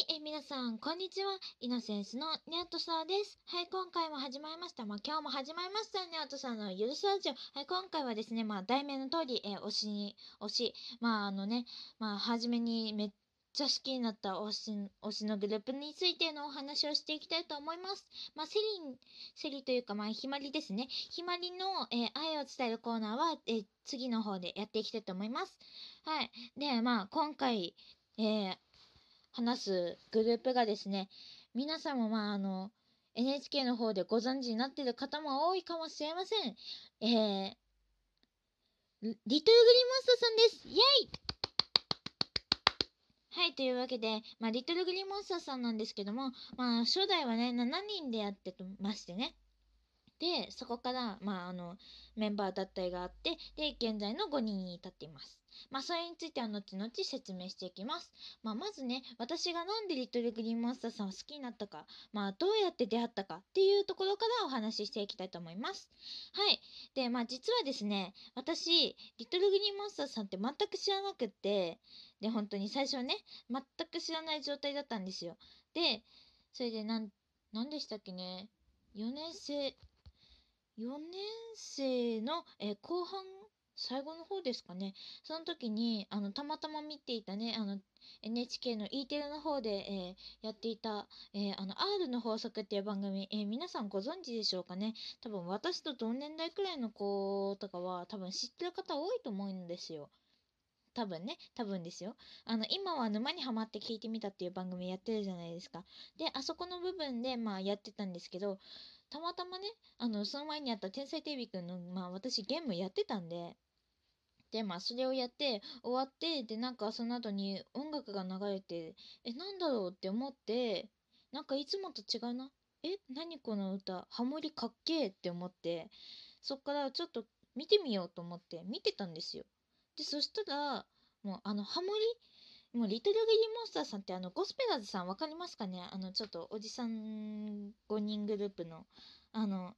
い、え、皆さん、こんにちは。イノセンスのニャットサーです。はい、今回も始まりました。まあ、今日も始まりました、ニャットサーのゆるスラジオ。はい、今回はですね、まあ、題名の通り、え、推しに、推し、まあ、あのね、まあ、初めにめっちゃ好きになった推し、推しのグループについてのお話をしていきたいと思います。まあ、セリン、セリというか、まあ、ひまりですね。ひまりの、え、愛を伝えるコーナーは、え、次の方でやっていきたいと思います。はい。で、まあ、今回、えー、話すグループがですね、皆さんもまああの、NHK の方でご存知になっている方も多いかもしれません。えー、リトルグリーンモンスターさんです。イェイはい、というわけで、まあ、リトルグリーンモンスターさんなんですけども、まあ、初代はね、7人でやってましてね。で、そこから、まあ、あの、メンバー脱退があって、で、現在の5人に至っています。まあ、それについては後々説明していきます。まあ、まずね、私がなんでリトルグリーンモンスターさんを好きになったか、まあ、どうやって出会ったかっていうところからお話ししていきたいと思います。はい。で、まあ、実はですね、私、リトルグリーンモンスターさんって全く知らなくって、で、本当に最初ね、全く知らない状態だったんですよ。で、それでなん、なんでしたっけね、4年生、4年生の、えー、後半最後の方ですかねその時にあのたまたま見ていたねあの NHK の E テレの方で、えー、やっていた、えー、あの R の法則っていう番組、えー、皆さんご存知でしょうかね多分私と同年代くらいの子とかは多分知ってる方多いと思うんですよ多分ね、多分ですよ。あの、今は沼にはまって聞いてみたっていう番組やってるじゃないですか。で、あそこの部分で、まあ、やってたんですけど、たまたまね、あの、その前にあった天才テレビくんの、まあ私ゲームやってたんで、で、まあそれをやって終わって、で、なんかその後に音楽が流れて、え、なんだろうって思って、なんかいつもと違うな。え、何この歌、ハモリかっけーって思って、そっからちょっと見てみようと思って見てたんですよ。で、そしたら、もうあのハモリもうリトルグリーモンスターさんってあのゴスペラーズさんわかりますかね？あのちょっとおじさん5人グループのあの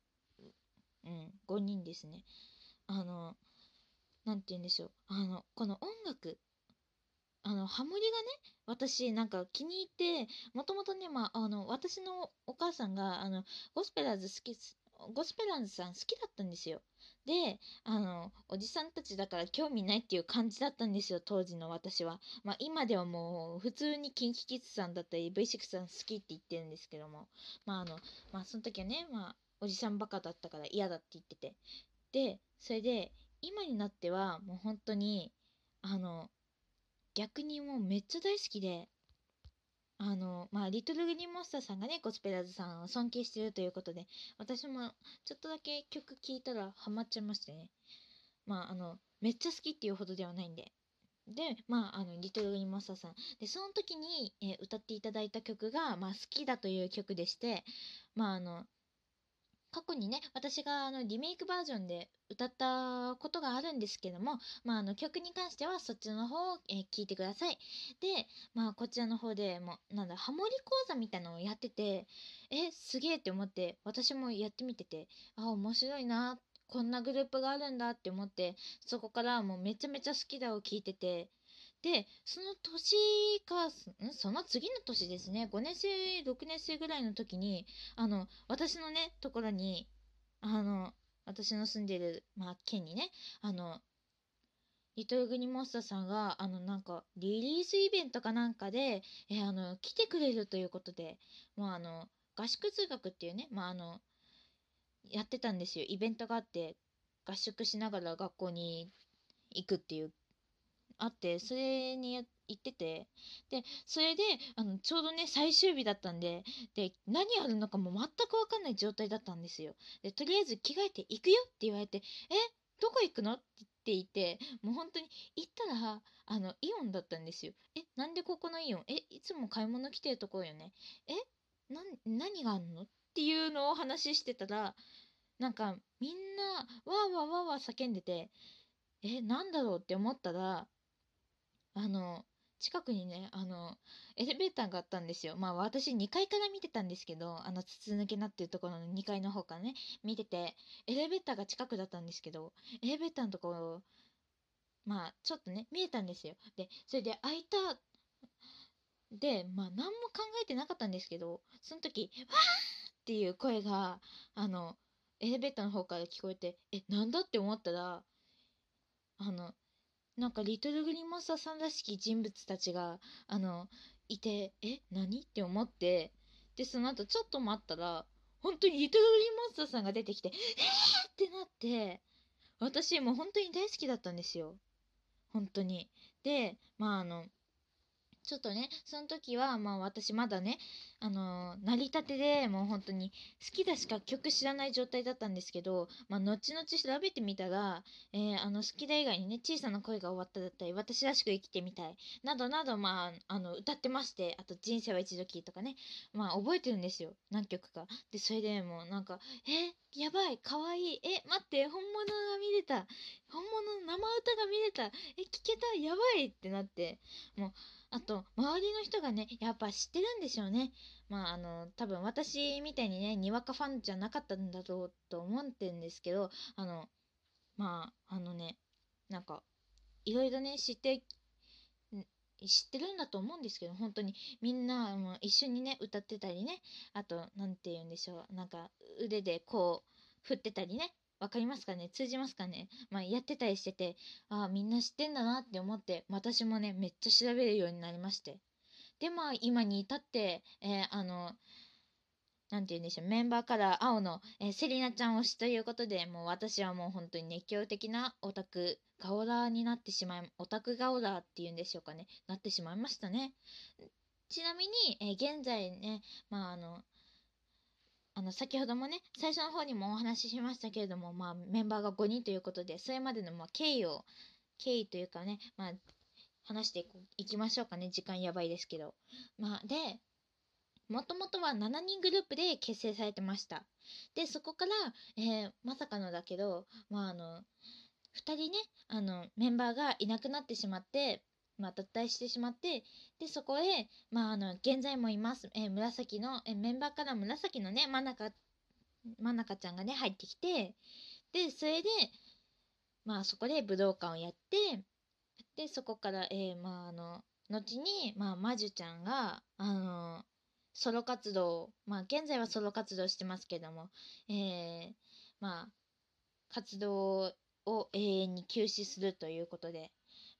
うん5人ですね。あのなんて言うんでしょう。あのこの音楽あのハモリがね私なんか気に入ってもともとねまああの私のお母さんがあのゴスペラーズ好きゴスペラーズさん好きだったんですよ。で、あの、おじさんたちだから興味ないっていう感じだったんですよ、当時の私は。まあ今ではもう普通に KinKiKids さんだったり V6 さん好きって言ってるんですけども、まああの、まあその時はね、まあおじさんバカだったから嫌だって言ってて。で、それで今になってはもう本当に、あの、逆にもうめっちゃ大好きで、あの、まあ、リトルグリーンモンスターさんがね、コスペラーズさんを尊敬してるということで、私もちょっとだけ曲聴いたらハマっちゃいましてね。まあ、あの、めっちゃ好きっていうほどではないんで。で、まあ、あの、リトルグリーンモンスターさん。で、その時に、えー、歌っていただいた曲が、まあ、好きだという曲でして、まあ、あの、過去にね、私があのリメイクバージョンで歌ったことがあるんですけども、まあ、あの曲に関してはそっちの方を、えー、聞いてください。で、まあ、こちらの方でもなんだ、ハモリ講座みたいなのをやってて、え、すげえって思って、私もやってみてて、あ、面白いな、こんなグループがあるんだって思って、そこからもうめちゃめちゃ好きだを聞いてて、で、その年か、その次の年ですね、5年生、6年生ぐらいの時に、あの、私のね、ところに、あの、私の住んでる、まあ、県にね、あの、リトルグニモンスターさんが、あの、なんか、リリースイベントかなんかで、え、あの、来てくれるということで、もうあの、合宿通学っていうね、まあ、あの、やってたんですよ。イベントがあって、合宿しながら学校に行くっていうあってそれに行ってて。でそれであのちょうどね最終日だったんでで何やるのかも全く分かんない状態だったんですよ。でとりあえず着替えて行くよって言われてえ？どこ行くの？って言っていてもう本当に行ったらあのイオンだったんですよえ？なんでここのイオンえ？いつも買い物来てるところよねえ？な何があんの？っていうのを話してたらなんかみんなわーわーわーわー叫んでてえ？なんだろう？って思ったらあの、近くにね、あの、エレベーターがあったんですよ。まあ私2階から見てたんですけど、あの筒抜けなっていうところの2階の方からね、見てて、エレベーターが近くだったんですけど、エレベーターのところ、まあちょっとね、見えたんですよ。で、それで開いたで、まあ、何も考えてなかったんですけど、その時、わーっていう声が、あの、エレベーターの方から聞こえて、え、なんだって思ったら、あの、なんかリトルグリーンモンスターさんらしき人物たちが、あの、いて、え、何？って思って、で、その後ちょっと待ったら、本当にリトルグリーンモンスターさんが出てきて、えーってなって、私もう本当に大好きだったんですよ。本当に。で、まああの、ちょっとね、その時は、まあ私まだね、あのー、成り立てでもう本当に好きだしか曲知らない状態だったんですけど、まあ後々調べてみたら、えー、あの好きだ以外にね、小さな声が終わっただったり、私らしく生きてみたい、などなど、まあ、あの、歌ってまして、あと人生は一度きりとかね、まあ覚えてるんですよ、何曲か。で、それでもうなんか、え、やばい、かわいい、え、待って、本物が見れた、本物の生歌が見れた、え、聞けた、やばいってなって、もう、あと、周りの人がね、やっぱ知ってるんでしょうね。まあ、あの、多分私みたいにね、にわかファンじゃなかったんだろうと思ってるんですけど、あの、まあ、あのね、なんか、いろいろね、知って、知ってるんだと思うんですけど、本当に。みんなも一緒にね、歌ってたりね、あと、なんて言うんでしょう、なんか腕でこう、振ってたりね、わかりますかね？通じますかね？まあ、やってたりしてて、ああ、みんな知ってんだなって思って、私もね、めっちゃ調べるようになりまして。で、まあ、今に至って、えー、あの、なんて言うんでしょう、メンバーから青の、えー、セリナちゃん推しということで、もう私はもう本当に熱狂的なオタク、ガオラーになってしまい、オタクガオラーっていうんでしょうかね、なってしまいましたね。ちなみに、えー、現在ね、まああの、あの、先ほどもね、最初の方にもお話ししましたけれども、まあ、メンバーが5人ということで、それまでの、まあ、経緯を、経緯というかね、まあ、話していきましょうかね。時間やばいですけど。まあ、で、もともとは7人グループで結成されてました。で、そこから、えー、まさかのだけど、まあ、あの、2人ね、あの、メンバーがいなくなってしまって、まあ、脱退してしまって、で、そこへ、まあ、あの、現在もいます。えー、紫の、えー、メンバーから紫のね、真中、真中ちゃんがね、入ってきて、で、それで、まあ、そこで武道館をやって、で、そこから、えー、まあ、あの、後に、まあ、魔女ちゃんが、あの、ソロ活動、まあ、現在はソロ活動してますけども、えー、まあ、活動を永遠に休止するということで、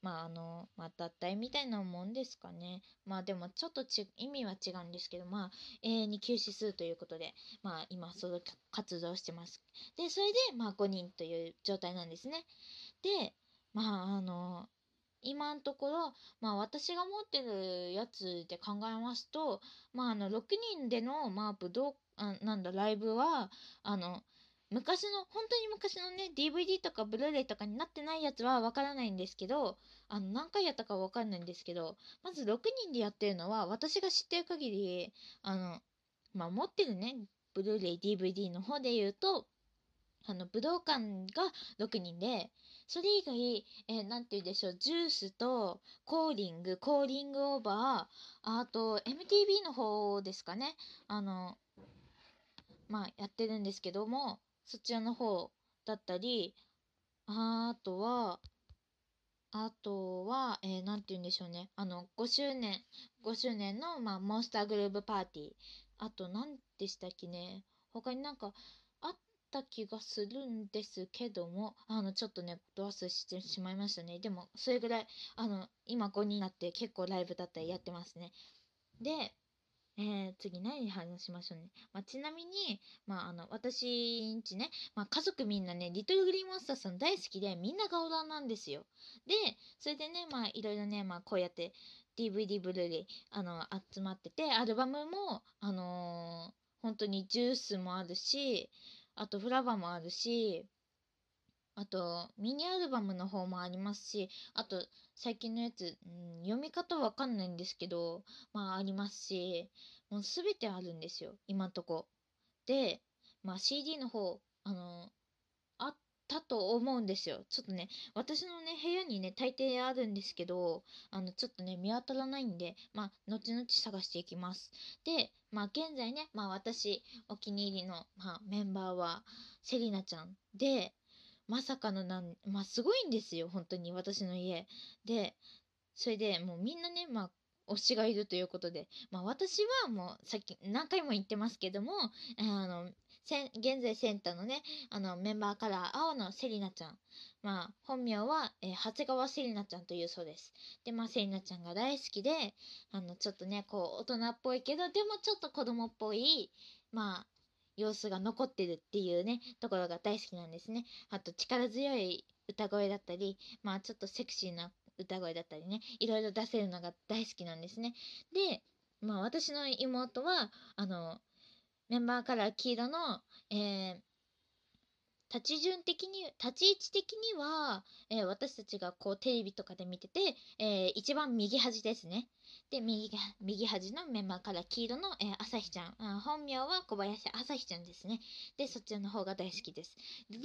まああの、まあ脱退みたいなもんですかね。まあでもちょっとち意味は違うんですけど、まあ永遠に休止するということで、まあ今その活動してます。で、それでまあ5人という状態なんですね。で、まああの、今のところ、まあ私が持ってるやつで考えますと、まああの6人での、まあ武道、あなんだ、ライブは、あの、昔の、本当に昔のね、DVD とかブルーレイとかになってないやつはわからないんですけど、あの、何回やったかわかんないんですけど、まず6人でやってるのは、私が知ってる限り、あの、まあ、持ってるね、ブルーレイ DVD の方で言うと、あの、武道館が6人で、それ以外、えー、て言うでしょう、ジュースと、コーリング、コーリングオーバー、あと、MTV の方ですかね、あの、まあ、やってるんですけども、そちらの方だったり、あとは、あとは、えー、て言うんでしょうね。あの、5周年、5周年の、まあ、モンスターグルーブパーティー。あと、何でしたっけね。他になんか、あった気がするんですけども、あの、ちょっとね、ド忘れしてしまいましたね。でも、それぐらい、あの、今5人になって結構ライブだったりやってますね。で、えー、次何話しましょうね。まあ、ちなみに、まあ、あの、私んちね、まあ、家族みんなね、リトルグリーンモンスターさん大好きで、みんなガオラなんですよ。で、それでね、まあ、いろいろね、まあ、こうやって DVD ブルーレイ、あの、集まってて、アルバムも、あのー、本当にジュースもあるし、あとフラワーもあるし、あと、ミニアルバムの方もありますし、あと、最近のやつ、うん、読み方わかんないんですけど、まあありますし、もうすべてあるんですよ、今んとこ。で、まあ CD の方、あの、あったと思うんですよ。ちょっとね、私のね、部屋にね、大抵あるんですけど、あの、ちょっとね、見当たらないんで、まあ、後々探していきます。で、まあ、現在ね、まあ、私、お気に入りの、まあ、メンバーは、セリナちゃんで、まさかのなん、まあ、すごいんですよ、本当に、私の家。で、それでもうみんなね、まあ、推しがいるということで、まあ、私はもうさっき何回も言ってますけどもあの現在センターのねあのメンバーカラー青のセリナちゃん。まあ本名は、えー、長谷川セリナちゃんというそうです。でまあセリナちゃんが大好きであのちょっとねこう大人っぽいけどでもちょっと子供っぽいまあ様子が残ってるっていうねところが大好きなんですね。あと力強い歌声だったりまあちょっとセクシーな歌声だったりねいろいろ出せるのが大好きなんですね。でまあ私の妹はあのメンバーカラー黄色の、えー、立ち順的に立ち位置的には、えー、私たちがこうテレビとかで見てて、えー、一番右端ですね。で右右端のメンバーから黄色の、えー、朝日ちゃんあ本名は小林朝日ちゃんですね。でそっちの方が大好きです。理由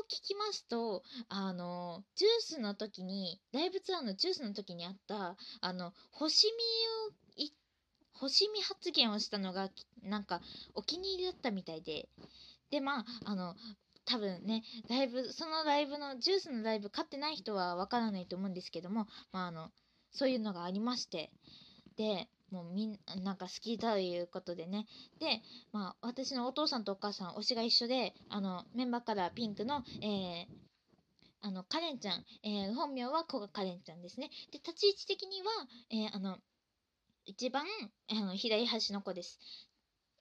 を聞きますとあのジュースの時にライブツアーのジュースの時にあったあの星見を星見発言をしたのがなんかお気に入りだったみたいででまああの多分ねライブそのライブのジュースのライブ勝ってない人はわからないと思うんですけどもまああのそういうのがありましてでもうみんななんか好きだということでねでまあ私のお父さんとお母さん推しが一緒であのメンバーカラーピンクのえーあのカレンちゃん、えー、本名は古賀カレンちゃんですねで立ち位置的には、えー、あの一番あの左端の子です。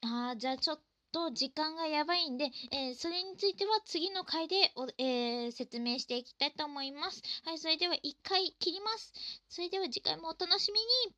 あじゃあちょっと時間がやばいんで、えー、それについては次の回でお、えー、説明していきたいと思います。はい、それでは1回切ります。それでは次回もお楽しみに